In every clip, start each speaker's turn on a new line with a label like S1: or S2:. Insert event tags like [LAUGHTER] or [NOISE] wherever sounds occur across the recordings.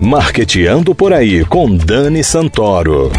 S1: Marqueteando por aí com Dani Santoro.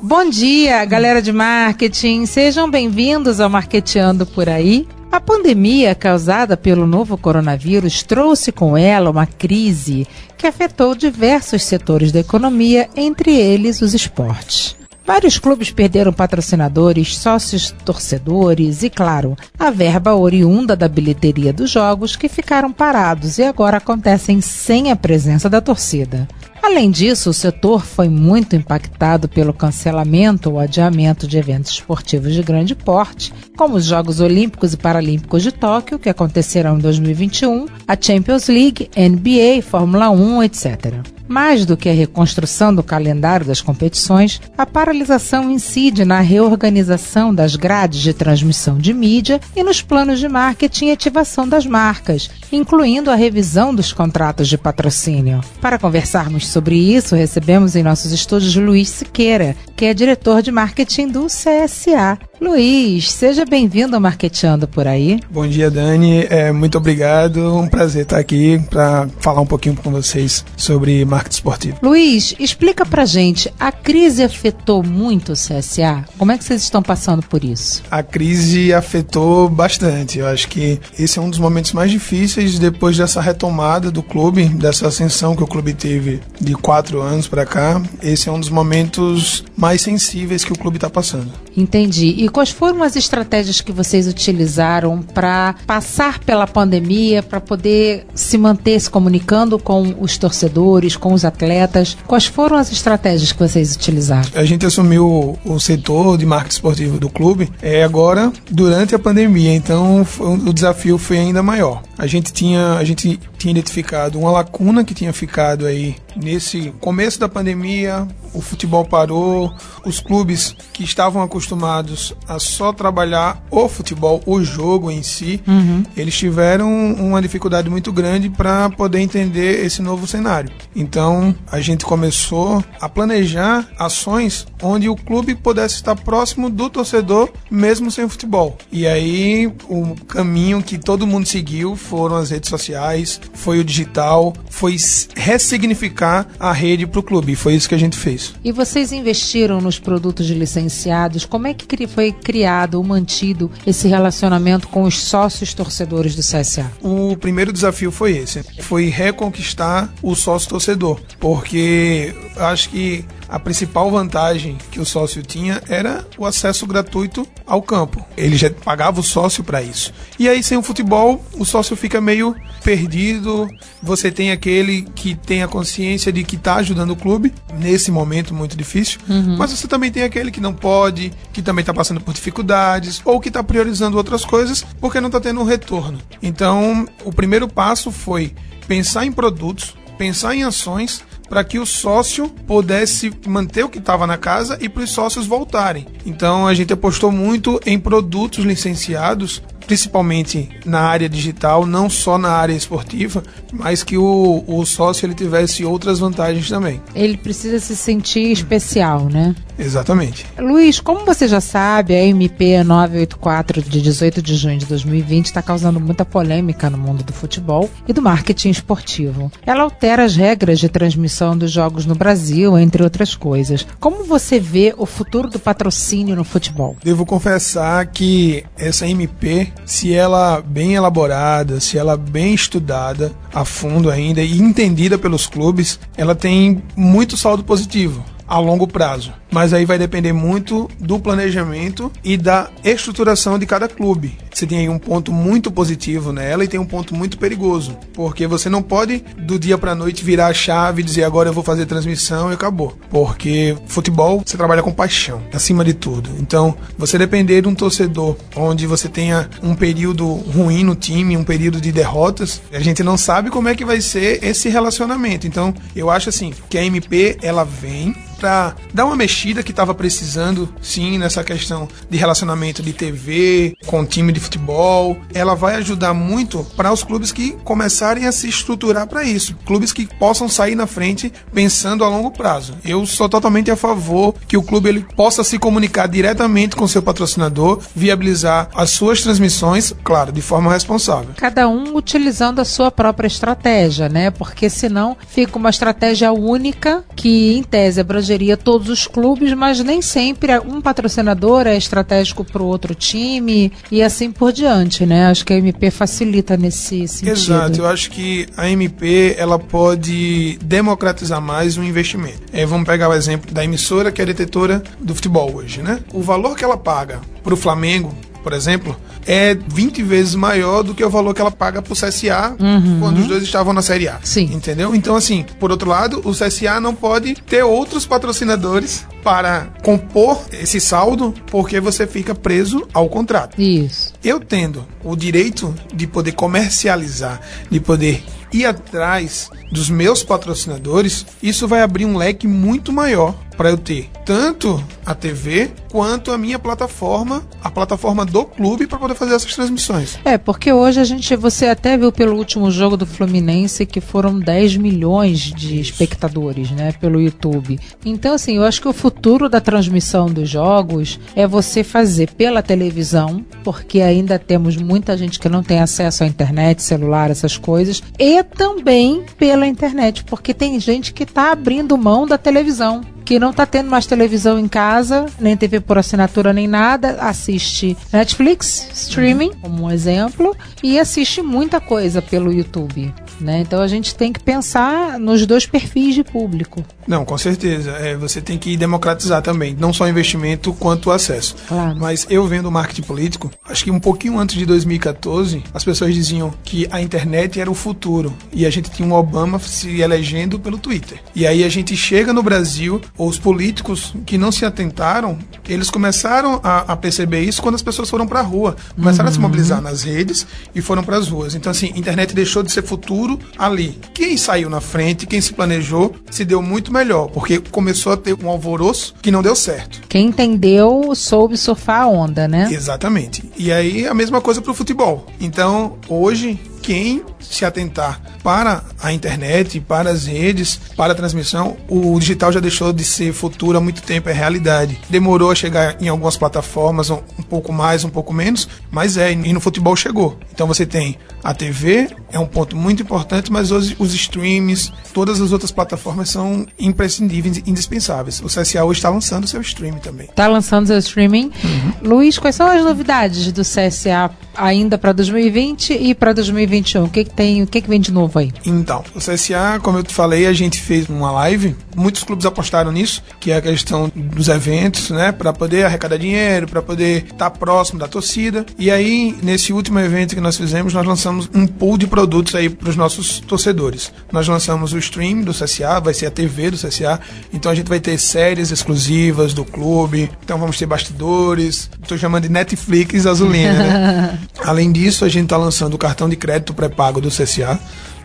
S2: Bom dia, galera de marketing. Sejam bem-vindos ao Marqueteando por aí. A pandemia causada pelo novo coronavírus trouxe com ela uma crise que afetou diversos setores da economia, entre eles os esportes. Vários clubes perderam patrocinadores, sócios torcedores e, claro, a verba oriunda da bilheteria dos jogos que ficaram parados e agora acontecem sem a presença da torcida. Além disso, o setor foi muito impactado pelo cancelamento ou adiamento de eventos esportivos de grande porte, como os Jogos Olímpicos e Paralímpicos de Tóquio, que acontecerão em 2021, a Champions League, NBA, Fórmula 1, etc. Mais do que a reconstrução do calendário das competições, a paralisação incide na reorganização das grades de transmissão de mídia e nos planos de marketing e ativação das marcas, incluindo a revisão dos contratos de patrocínio. Para conversarmos sobre isso, recebemos em nossos estúdios Luiz Siqueira, que é diretor de marketing do CSA. Luiz, seja bem-vindo ao Marketeando por aí.
S3: Bom dia, Dani. É, muito obrigado. Um prazer estar aqui para falar um pouquinho com vocês sobre marketing esportivo.
S2: Luiz, explica pra gente, a crise afetou muito o CSA? Como é que vocês estão passando por isso?
S3: A crise afetou bastante. Eu acho que esse é um dos momentos mais difíceis depois dessa retomada do clube, dessa ascensão que o clube teve de quatro anos para cá. Esse é um dos momentos mais sensíveis que o clube está passando.
S2: Entendi. E quais foram as estratégias que vocês utilizaram para passar pela pandemia, para poder se manter se comunicando com os torcedores, com os atletas? Quais foram as estratégias que vocês utilizaram?
S3: A gente assumiu o setor de marketing esportivo do clube é agora durante a pandemia, então o desafio foi ainda maior. A gente tinha, a gente tinha identificado uma lacuna que tinha ficado aí nesse começo da pandemia, o futebol parou, os clubes que estavam acostumados a só trabalhar o futebol, o jogo em si, uhum. eles tiveram uma dificuldade muito grande para poder entender esse novo cenário. Então a gente começou a planejar ações onde o clube pudesse estar próximo do torcedor, mesmo sem futebol. E aí o caminho que todo mundo seguiu foram as redes sociais, foi o digital, foi ressignificar a rede para o clube. E foi isso que a gente fez.
S2: E vocês investiram nos produtos licenciados? Como é que foi criado ou mantido esse relacionamento com os sócios torcedores do CSA?
S3: O primeiro desafio foi esse, foi reconquistar o sócio torcedor, porque acho que a principal vantagem que o sócio tinha era o acesso gratuito ao campo. Ele já pagava o sócio para isso. E aí, sem o futebol, o sócio fica meio perdido. Você tem aquele que tem a consciência de que está ajudando o clube nesse momento muito difícil, uhum. mas você também tem aquele que não pode, que também está passando por dificuldades ou que está priorizando outras coisas porque não está tendo um retorno. Então, o primeiro passo foi pensar em produtos, pensar em ações para que o sócio pudesse manter o que estava na casa e para os sócios voltarem. Então a gente apostou muito em produtos licenciados principalmente na área digital, não só na área esportiva, mas que o, o sócio ele tivesse outras vantagens também.
S2: Ele precisa se sentir especial, né?
S3: Exatamente.
S2: Luiz, como você já sabe, a MP 984 de 18 de junho de 2020 está causando muita polêmica no mundo do futebol e do marketing esportivo. Ela altera as regras de transmissão dos jogos no Brasil, entre outras coisas. Como você vê o futuro do patrocínio no futebol?
S3: Devo confessar que essa MP se ela bem elaborada, se ela bem estudada a fundo ainda e entendida pelos clubes, ela tem muito saldo positivo a longo prazo. Mas aí vai depender muito do planejamento e da estruturação de cada clube. Você tem aí um ponto muito positivo nela e tem um ponto muito perigoso, porque você não pode do dia para noite virar a chave e dizer agora eu vou fazer transmissão e acabou. Porque futebol você trabalha com paixão, acima de tudo. Então, você depender de um torcedor onde você tenha um período ruim no time, um período de derrotas, a gente não sabe como é que vai ser esse relacionamento. Então, eu acho assim que a MP ela vem para dar uma mexida mexida que estava precisando, sim, nessa questão de relacionamento de TV com time de futebol. Ela vai ajudar muito para os clubes que começarem a se estruturar para isso. Clubes que possam sair na frente pensando a longo prazo. Eu sou totalmente a favor que o clube ele possa se comunicar diretamente com seu patrocinador, viabilizar as suas transmissões, claro, de forma responsável.
S2: Cada um utilizando a sua própria estratégia, né? Porque senão fica uma estratégia única que, em tese, abrangeria todos os clubes, mas nem sempre um patrocinador é estratégico para o outro time e assim por diante, né? Acho que a MP facilita nesse sentido.
S3: Exato, eu acho que a MP ela pode democratizar mais o investimento. É, vamos pegar o exemplo da emissora que é detetora do futebol hoje, né? O valor que ela paga para o Flamengo, por exemplo, é 20 vezes maior do que o valor que ela paga pro CSA uhum. quando os dois estavam na Série A.
S2: Sim.
S3: Entendeu? Então, assim, por outro lado, o CSA não pode ter outros patrocinadores para compor esse saldo, porque você fica preso ao contrato.
S2: Isso.
S3: Eu tendo o direito de poder comercializar, de poder ir atrás dos meus patrocinadores, isso vai abrir um leque muito maior para eu ter tanto a TV quanto a minha plataforma, a plataforma do clube para poder fazer essas transmissões.
S2: É, porque hoje a gente, você até viu pelo último jogo do Fluminense que foram 10 milhões de espectadores, né, pelo YouTube. Então, assim, eu acho que o futuro da transmissão dos jogos é você fazer pela televisão, porque ainda temos muita gente que não tem acesso à internet, celular, essas coisas, e também pela internet, porque tem gente que está abrindo mão da televisão que não está tendo mais televisão em casa, nem TV por assinatura nem nada, assiste Netflix, streaming, como um exemplo, e assiste muita coisa pelo YouTube. Né? Então a gente tem que pensar nos dois perfis de público.
S3: Não, com certeza. É, você tem que democratizar também, não só o investimento quanto o acesso.
S2: Claro.
S3: Mas eu vendo o marketing político, acho que um pouquinho antes de 2014, as pessoas diziam que a internet era o futuro e a gente tinha um Obama se elegendo pelo Twitter. E aí a gente chega no Brasil, os políticos que não se atentaram, eles começaram a, a perceber isso quando as pessoas foram para a rua, começaram uhum. a se uhum. mobilizar nas redes e foram para as ruas. Então assim, internet deixou de ser futuro ali. Quem saiu na frente, quem se planejou, se deu muito melhor, porque começou a ter um alvoroço que não deu certo.
S2: Quem entendeu soube surfar a onda, né?
S3: Exatamente. E aí a mesma coisa para o futebol. Então, hoje quem se atentar para a internet, para as redes, para a transmissão, o digital já deixou de ser futuro há muito tempo, é realidade. Demorou a chegar em algumas plataformas, um, pouco mais, um pouco menos, mas é, e no futebol chegou. Então você tem a TV, é um ponto muito importante, mas os, os streams, todas as outras plataformas são imprescindíveis, indispensáveis. O CSA hoje está lançando seu stream também.
S2: Está lançando seu streaming. Uhum. Luiz, quais são as novidades do CSA ainda para 2020 e para 2021? O que, que tem, o que, que vem de novo aí?
S3: Então, o CSA, como eu te falei, a gente fez uma live. Muitos clubes apostaram nisso, que é a questão dos eventos, né, para poder arrecadar dinheiro, para poder estar tá próximo da torcida. E aí, nesse último evento que nós fizemos, nós lançamos um pool de produtos aí para os nossos torcedores. Nós lançamos o stream do CSA, vai ser a TV do CSA. Então a gente vai ter séries exclusivas do clube. Então vamos ter bastidores. Estou chamando de Netflix azulina, né? [LAUGHS] Além disso, a gente está lançando o cartão de crédito pré-pago do CSA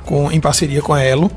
S3: com, em parceria com a Elo.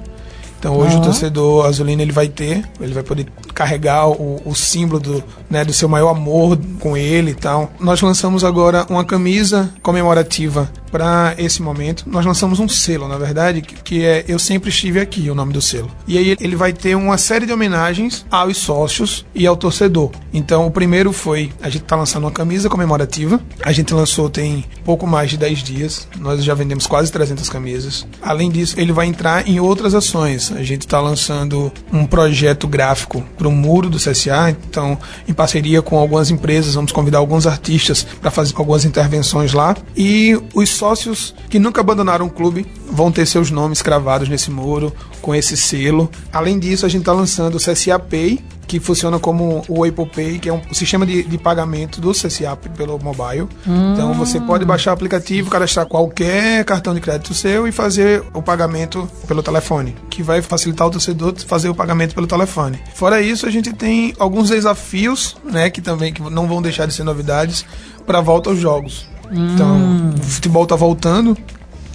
S3: Então hoje uhum. o torcedor azulino ele vai ter, ele vai poder carregar o, o símbolo do, né, do seu maior amor com ele e tal. Nós lançamos agora uma camisa comemorativa para esse momento. Nós lançamos um selo, na verdade, que, é Eu Sempre Estive Aqui, o nome do selo. E aí ele vai ter uma série de homenagens aos sócios e ao torcedor. Então o primeiro foi, a gente está lançando uma camisa comemorativa. A gente lançou tem pouco mais de 10 dias. Nós já vendemos quase 300 camisas. Além disso, ele vai entrar em outras ações. A gente está lançando um projeto gráfico para o muro do CSA. Então, em parceria com algumas empresas, vamos convidar alguns artistas para fazer algumas intervenções lá. E os sócios que nunca abandonaram o clube vão ter seus nomes cravados nesse muro, com esse selo. Além disso, a gente está lançando o CSA Pay, que funciona como o Apple Pay, que é um sistema de, de pagamento do CSA pelo mobile. Hum. Então você pode baixar o aplicativo, cadastrar qualquer cartão de crédito seu e fazer o pagamento pelo telefone, que vai facilitar o torcedor fazer o pagamento pelo telefone. Fora isso, a gente tem alguns desafios, né, que também que não vão deixar de ser novidades para volta aos jogos. Então, hum. Então, o futebol está voltando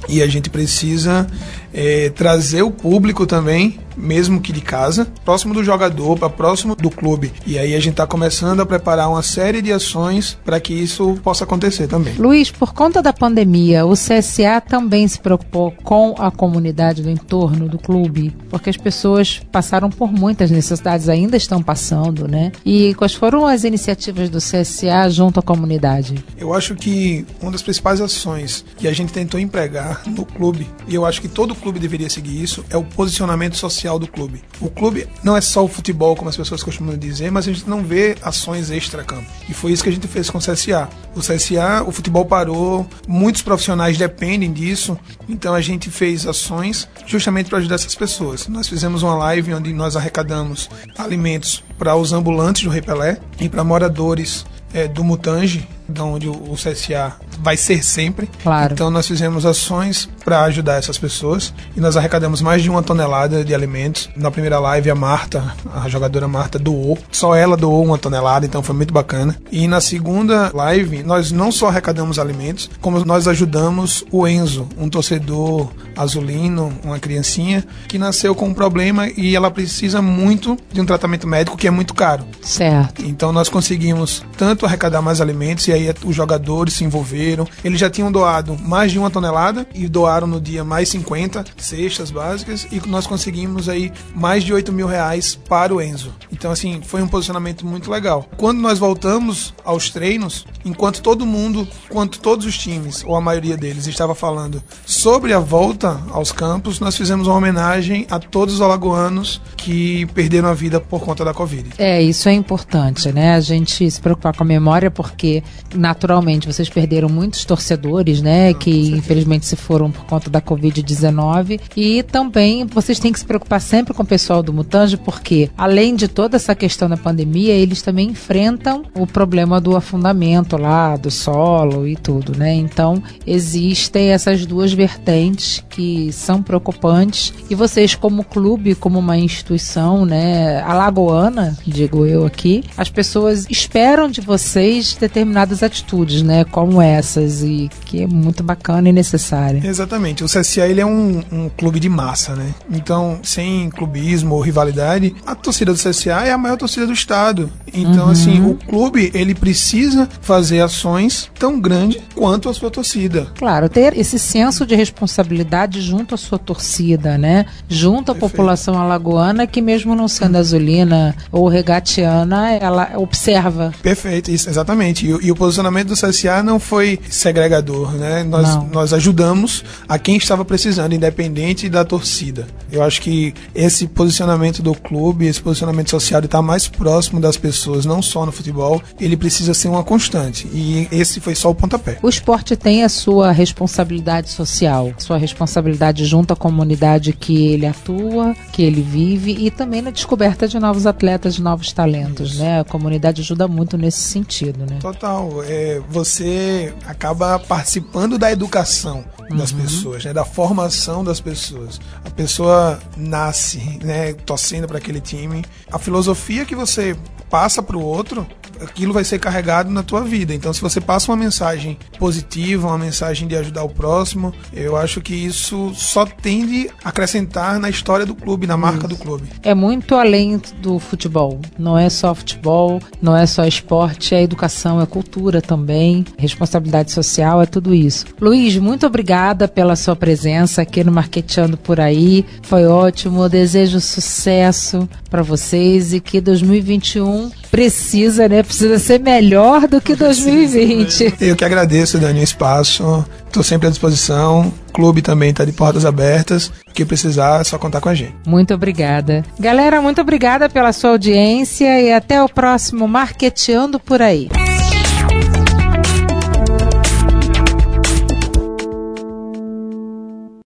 S3: e a gente precisa é, trazer o público também mesmo que de casa, próximo do jogador, para próximo do clube. E aí a gente está começando a preparar uma série de ações para que isso possa acontecer também.
S2: Luiz, por conta da pandemia, o CSA também se preocupou com a comunidade do entorno do clube, porque as pessoas passaram por muitas necessidades, ainda estão passando, né? E quais foram as iniciativas do CSA junto à comunidade?
S3: Eu acho que uma das principais ações que a gente tentou empregar no clube, e eu acho que todo clube deveria seguir isso, é o posicionamento social do clube. O clube não é só o futebol, como as pessoas costumam dizer, mas a gente não vê ações extra-campo. E foi isso que a gente fez com o CSA. O CSA, o futebol parou, muitos profissionais dependem disso, então a gente fez ações justamente para ajudar essas pessoas. Nós fizemos uma live onde nós arrecadamos alimentos para os ambulantes do Repelé e para moradores é, do Mutange, de onde o CSA vai ser sempre.
S2: Claro.
S3: Então nós fizemos ações para ajudar essas pessoas e nós arrecadamos mais de uma tonelada de alimentos. Na primeira live a Marta, a jogadora Marta doou, só ela doou uma tonelada, então foi muito bacana. E na segunda live nós não só arrecadamos alimentos, como nós ajudamos o Enzo, um torcedor azulino, uma criancinha que nasceu com um problema e ela precisa muito de um tratamento médico que é muito caro.
S2: Certo.
S3: Então nós conseguimos tanto arrecadar mais alimentos e aí os jogadores se envolveram. Eles já tinham doado mais de uma tonelada e doaram no dia mais 50 cestas básicas e nós conseguimos aí mais de 8 mil reais para o Enzo. Então, assim, foi um posicionamento muito legal. Quando nós voltamos aos treinos, enquanto todo mundo, enquanto todos os times, ou a maioria deles, estava falando sobre a volta aos campos, nós fizemos uma homenagem a todos os alagoanos que perderam a vida por conta da Covid.
S2: É, isso é importante, né? A gente se preocupar com a memória, porque naturalmente vocês perderam muitos torcedores, né? que infelizmente se foram por conta da Covid-19. E também vocês têm que se preocupar sempre com o pessoal do Mutange, porque além de toda essa questão da pandemia, eles também enfrentam o problema do afundamento lá, do solo e tudo, né? Então existem essas duas vertentes que são preocupantes. E vocês, como clube, como uma instituição, né, alagoana, digo eu aqui, as pessoas esperam de vocês determinadas atitudes, né, como essas, e que é muito bacana e necessária.
S3: Exatamente. O CSA ele é um, um clube de massa, né? Então, sem clubismo ou rivalidade, a torcida do CSA é a maior torcida do estado. Então, uhum. assim, o clube ele precisa fazer ações tão grandes quanto a sua torcida.
S2: Claro, ter esse senso de responsabilidade junto à sua torcida, né? Junto à Perfeito. população alagoana que mesmo não sendo azulina ou regatiana, ela observa.
S3: Perfeito, isso, exatamente. E, e o posicionamento do CSA não foi segregador, né? Nós, nós ajudamos a quem estava precisando, independente da torcida. Eu acho que esse posicionamento do clube, esse posicionamento social de estar mais próximo das pessoas, não só no futebol, ele precisa ser uma constante. E esse foi só o pontapé.
S2: O esporte tem a sua responsabilidade social, sua responsabilidade junto à comunidade que ele atua, que ele vive e também na descoberta de novos atletas, de novos talentos, Isso. né? A comunidade ajuda muito nesse sentido, né?
S3: Total. É, você acaba participando da educação das uhum. pessoas, né? Da formação das pessoas. A pessoa nasce, né? Torcendo para aquele time. A filosofia que você passa para o outro aquilo vai ser carregado na tua vida. Então, se você passa uma mensagem positiva, uma mensagem de ajudar o próximo, eu acho que isso só tende a acrescentar na história do clube, na marca do clube.
S2: É muito além do futebol. Não é só futebol, não é só esporte, é educação, é cultura também, responsabilidade social, é tudo isso. Luiz, muito obrigada pela sua presença aqui no Marqueteando por aí. Foi ótimo. Eu desejo sucesso para vocês e que 2021 precisa, né? Precisa ser melhor do que 2020. Né?
S3: Eu que agradeço, Dani, o espaço. Estou sempre à disposição. O clube também está de portas abertas. O que precisar é só contar com a gente.
S2: Muito obrigada. Galera, muito obrigada pela sua audiência e até o próximo Marqueteando por aí.